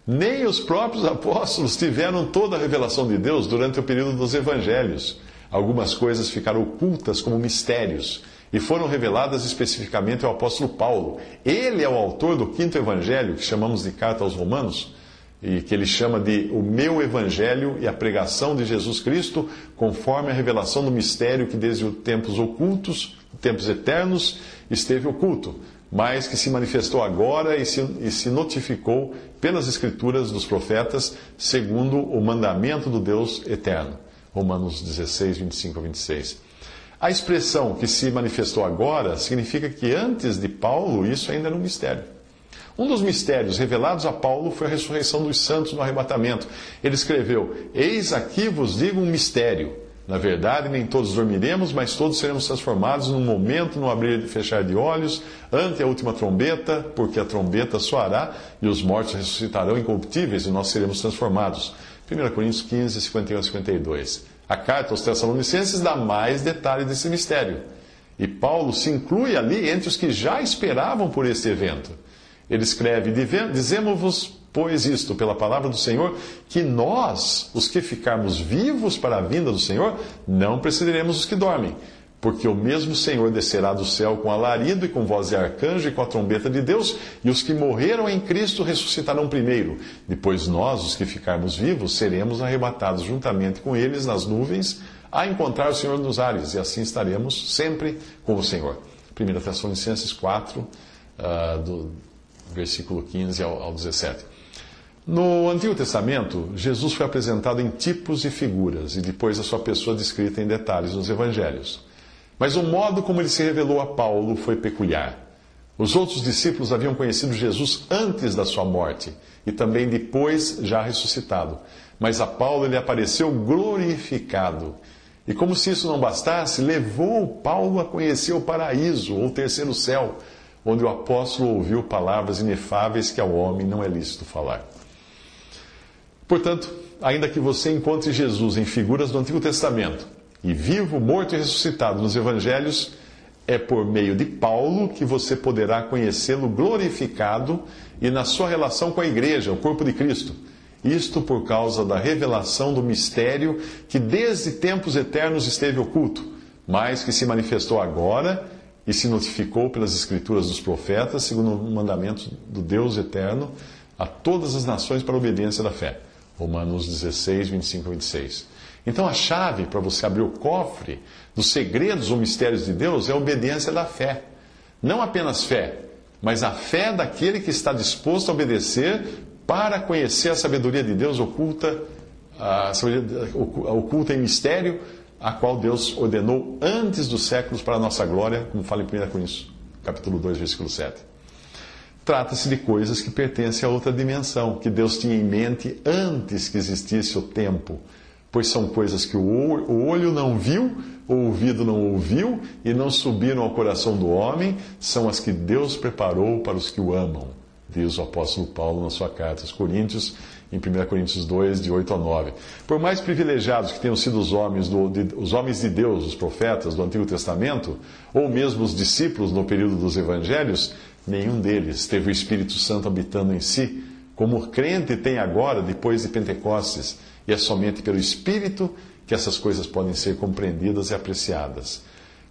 nem os próprios apóstolos tiveram toda a revelação de Deus durante o período dos evangelhos. Algumas coisas ficaram ocultas como mistérios e foram reveladas especificamente ao apóstolo Paulo. Ele é o autor do quinto evangelho, que chamamos de Carta aos Romanos, e que ele chama de o meu evangelho e a pregação de Jesus Cristo, conforme a revelação do mistério que desde os tempos ocultos, tempos eternos, esteve oculto, mas que se manifestou agora e se, e se notificou pelas escrituras dos profetas, segundo o mandamento do Deus eterno. Romanos 16, 25 a 26. A expressão que se manifestou agora significa que antes de Paulo isso ainda era um mistério. Um dos mistérios revelados a Paulo foi a ressurreição dos santos no arrebatamento. Ele escreveu: Eis aqui vos digo um mistério. Na verdade, nem todos dormiremos, mas todos seremos transformados num momento, no abrir e fechar de olhos, ante a última trombeta, porque a trombeta soará e os mortos ressuscitarão incorruptíveis e nós seremos transformados. 1 Coríntios 15, 51 a 52. A carta aos Tessalonicenses dá mais detalhes desse mistério. E Paulo se inclui ali entre os que já esperavam por este evento. Ele escreve: Dizemos-vos, pois, isto, pela palavra do Senhor, que nós, os que ficarmos vivos para a vinda do Senhor, não precederemos os que dormem. Porque o mesmo Senhor descerá do céu com alarido e com voz de arcanjo e com a trombeta de Deus, e os que morreram em Cristo ressuscitarão primeiro. Depois nós, os que ficarmos vivos, seremos arrebatados juntamente com eles nas nuvens, a encontrar o Senhor nos ares, e assim estaremos sempre com o Senhor. 1 Tessalonicenses 4, uh, do versículo 15 ao, ao 17. No Antigo Testamento, Jesus foi apresentado em tipos e figuras, e depois a sua pessoa descrita em detalhes nos evangelhos. Mas o modo como ele se revelou a Paulo foi peculiar. Os outros discípulos haviam conhecido Jesus antes da sua morte e também depois já ressuscitado. Mas a Paulo ele apareceu glorificado. E como se isso não bastasse, levou Paulo a conhecer o paraíso, ou terceiro céu, onde o apóstolo ouviu palavras inefáveis que ao homem não é lícito falar. Portanto, ainda que você encontre Jesus em figuras do Antigo Testamento e vivo, morto e ressuscitado nos Evangelhos, é por meio de Paulo que você poderá conhecê-lo glorificado e na sua relação com a igreja, o corpo de Cristo. Isto por causa da revelação do mistério que desde tempos eternos esteve oculto, mas que se manifestou agora e se notificou pelas escrituras dos profetas, segundo o mandamento do Deus eterno, a todas as nações para a obediência da fé. Romanos 16, 25 a 26. Então a chave para você abrir o cofre dos segredos ou mistérios de Deus é a obediência da fé. Não apenas fé, mas a fé daquele que está disposto a obedecer para conhecer a sabedoria de Deus oculta, a oculta em mistério a qual Deus ordenou antes dos séculos para a nossa glória, como fala em 1 Coríntios, capítulo 2, versículo 7. Trata-se de coisas que pertencem a outra dimensão, que Deus tinha em mente antes que existisse o tempo, pois são coisas que o olho não viu, o ouvido não ouviu e não subiram ao coração do homem, são as que Deus preparou para os que o amam, diz o apóstolo Paulo na sua carta aos Coríntios, em 1 Coríntios 2, de 8 a 9. Por mais privilegiados que tenham sido os homens, do, de, os homens de Deus, os profetas do Antigo Testamento, ou mesmo os discípulos no período dos evangelhos, nenhum deles teve o Espírito Santo habitando em si, como o crente tem agora, depois de Pentecostes, e é somente pelo Espírito que essas coisas podem ser compreendidas e apreciadas.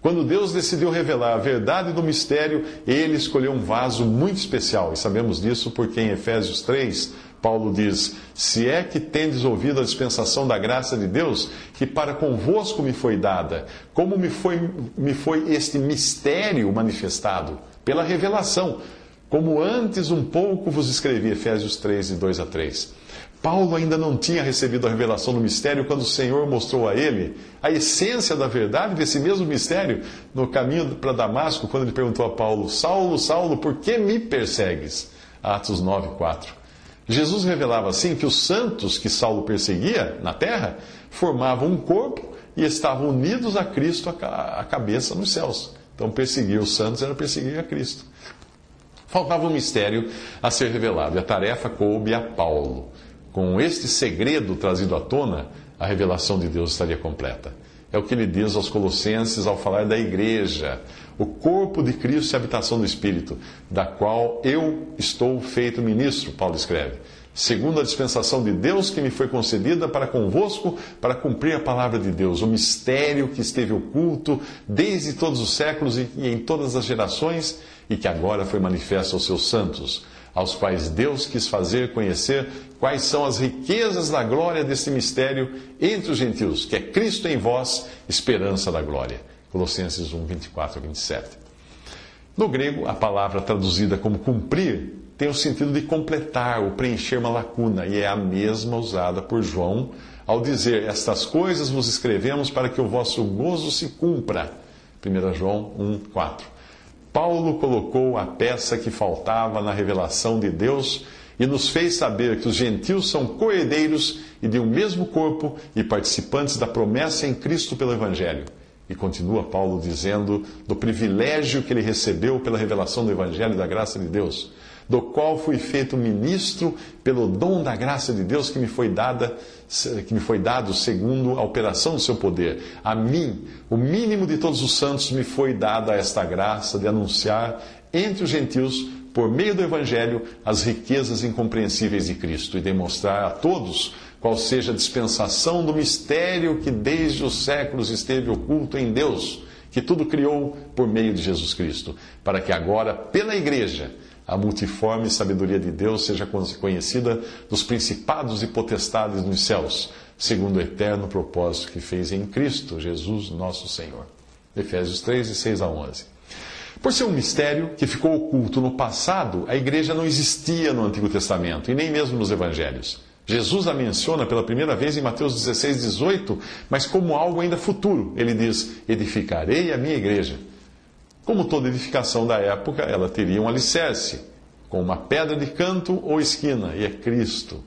Quando Deus decidiu revelar a verdade do mistério, ele escolheu um vaso muito especial, e sabemos disso porque em Efésios 3, Paulo diz: Se é que tendes ouvido a dispensação da graça de Deus, que para convosco me foi dada, como me foi, me foi este mistério manifestado? Pela revelação, como antes um pouco vos escrevi, Efésios 3, de 2 a 3. Paulo ainda não tinha recebido a revelação do mistério quando o Senhor mostrou a ele a essência da verdade desse mesmo mistério no caminho para Damasco, quando ele perguntou a Paulo: Saulo, Saulo, por que me persegues? Atos 9, 4. Jesus revelava assim que os santos que Saulo perseguia na terra formavam um corpo e estavam unidos a Cristo, a cabeça nos céus. Então, perseguir os santos era perseguir a Cristo. Faltava um mistério a ser revelado e a tarefa coube a Paulo. Com este segredo trazido à tona, a revelação de Deus estaria completa. É o que ele diz aos Colossenses ao falar da igreja, o corpo de Cristo e a habitação do Espírito, da qual eu estou feito ministro, Paulo escreve. segundo a dispensação de Deus que me foi concedida para convosco, para cumprir a palavra de Deus, o mistério que esteve oculto desde todos os séculos e em todas as gerações e que agora foi manifesto aos seus santos, aos quais Deus quis fazer conhecer quais são as riquezas da glória desse mistério entre os gentios, que é Cristo em vós, esperança da glória. Colossenses 1, 24 a 27. No grego, a palavra traduzida como cumprir tem o sentido de completar ou preencher uma lacuna, e é a mesma usada por João ao dizer: Estas coisas vos escrevemos para que o vosso gozo se cumpra. 1 João 1, 4. Paulo colocou a peça que faltava na revelação de Deus e nos fez saber que os gentios são coerdeiros e de um mesmo corpo e participantes da promessa em Cristo pelo Evangelho. E continua Paulo dizendo do privilégio que ele recebeu pela revelação do Evangelho e da graça de Deus do qual fui feito ministro pelo dom da graça de Deus que me foi dada, que me foi dado segundo a operação do seu poder. A mim, o mínimo de todos os santos, me foi dada esta graça de anunciar entre os gentios, por meio do evangelho, as riquezas incompreensíveis de Cristo e demonstrar a todos qual seja a dispensação do mistério que desde os séculos esteve oculto em Deus, que tudo criou por meio de Jesus Cristo, para que agora, pela igreja, a multiforme sabedoria de Deus seja conhecida dos principados e potestades nos céus, segundo o eterno propósito que fez em Cristo Jesus, nosso Senhor. Efésios 3, 6 a 11. Por ser um mistério que ficou oculto no passado, a igreja não existia no Antigo Testamento e nem mesmo nos Evangelhos. Jesus a menciona pela primeira vez em Mateus 16, 18, mas como algo ainda futuro. Ele diz: Edificarei a minha igreja como toda edificação da época, ela teria um alicerce, com uma pedra de canto ou esquina, e é Cristo.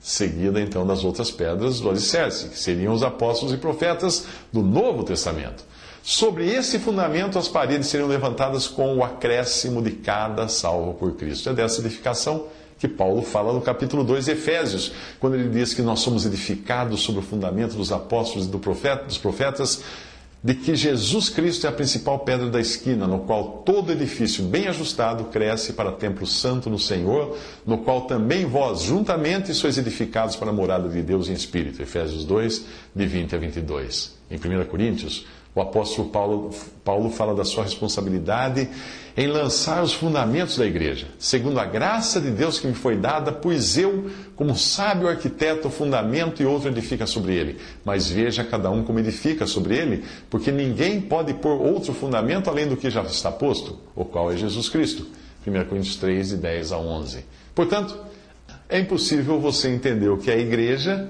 Seguida então das outras pedras do alicerce, que seriam os apóstolos e profetas do Novo Testamento. Sobre esse fundamento, as paredes seriam levantadas com o acréscimo de cada salvo por Cristo. É dessa edificação que Paulo fala no capítulo 2 de Efésios, quando ele diz que nós somos edificados sobre o fundamento dos apóstolos e do profeta, dos profetas de que Jesus Cristo é a principal pedra da esquina, no qual todo edifício bem ajustado cresce para templo santo no Senhor, no qual também vós juntamente sois edificados para a morada de Deus em Espírito. Efésios 2, de 20 a 22. Em 1 Coríntios, o apóstolo Paulo, Paulo fala da sua responsabilidade em lançar os fundamentos da igreja, segundo a graça de Deus que me foi dada, pois eu, como sábio arquiteto, fundamento e outro edifica sobre ele. Mas veja cada um como edifica sobre ele, porque ninguém pode pôr outro fundamento além do que já está posto, o qual é Jesus Cristo. 1 Coríntios 3, de 10 a 11. Portanto, é impossível você entender o que é a igreja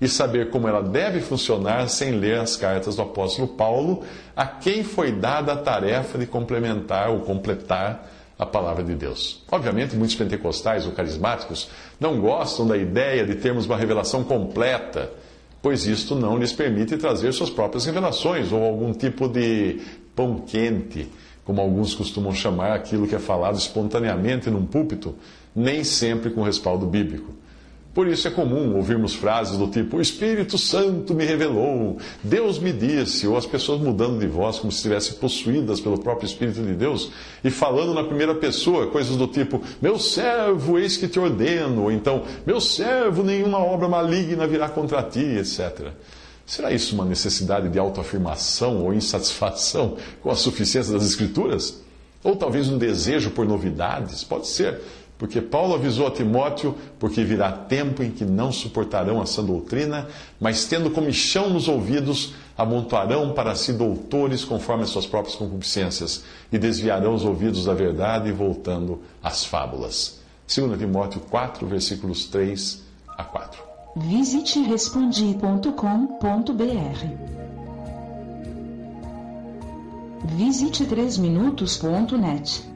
e saber como ela deve funcionar sem ler as cartas do apóstolo Paulo, a quem foi dada a tarefa de complementar ou completar a palavra de Deus. Obviamente, muitos pentecostais ou carismáticos não gostam da ideia de termos uma revelação completa, pois isto não lhes permite trazer suas próprias revelações ou algum tipo de pão quente, como alguns costumam chamar aquilo que é falado espontaneamente num púlpito, nem sempre com respaldo bíblico. Por isso é comum ouvirmos frases do tipo: O Espírito Santo me revelou, Deus me disse, ou as pessoas mudando de voz como se estivessem possuídas pelo próprio Espírito de Deus e falando na primeira pessoa coisas do tipo: Meu servo, eis que te ordeno, ou então: Meu servo, nenhuma obra maligna virá contra ti, etc. Será isso uma necessidade de autoafirmação ou insatisfação com a suficiência das Escrituras? Ou talvez um desejo por novidades? Pode ser. Porque Paulo avisou a Timóteo, porque virá tempo em que não suportarão a sã doutrina, mas tendo comichão nos ouvidos, amontoarão para si doutores conforme as suas próprias concupiscências, e desviarão os ouvidos da verdade, voltando às fábulas. 2 Timóteo 4, versículos 3 a 4. Visite respondi.com.br. Visite 3minutos.net.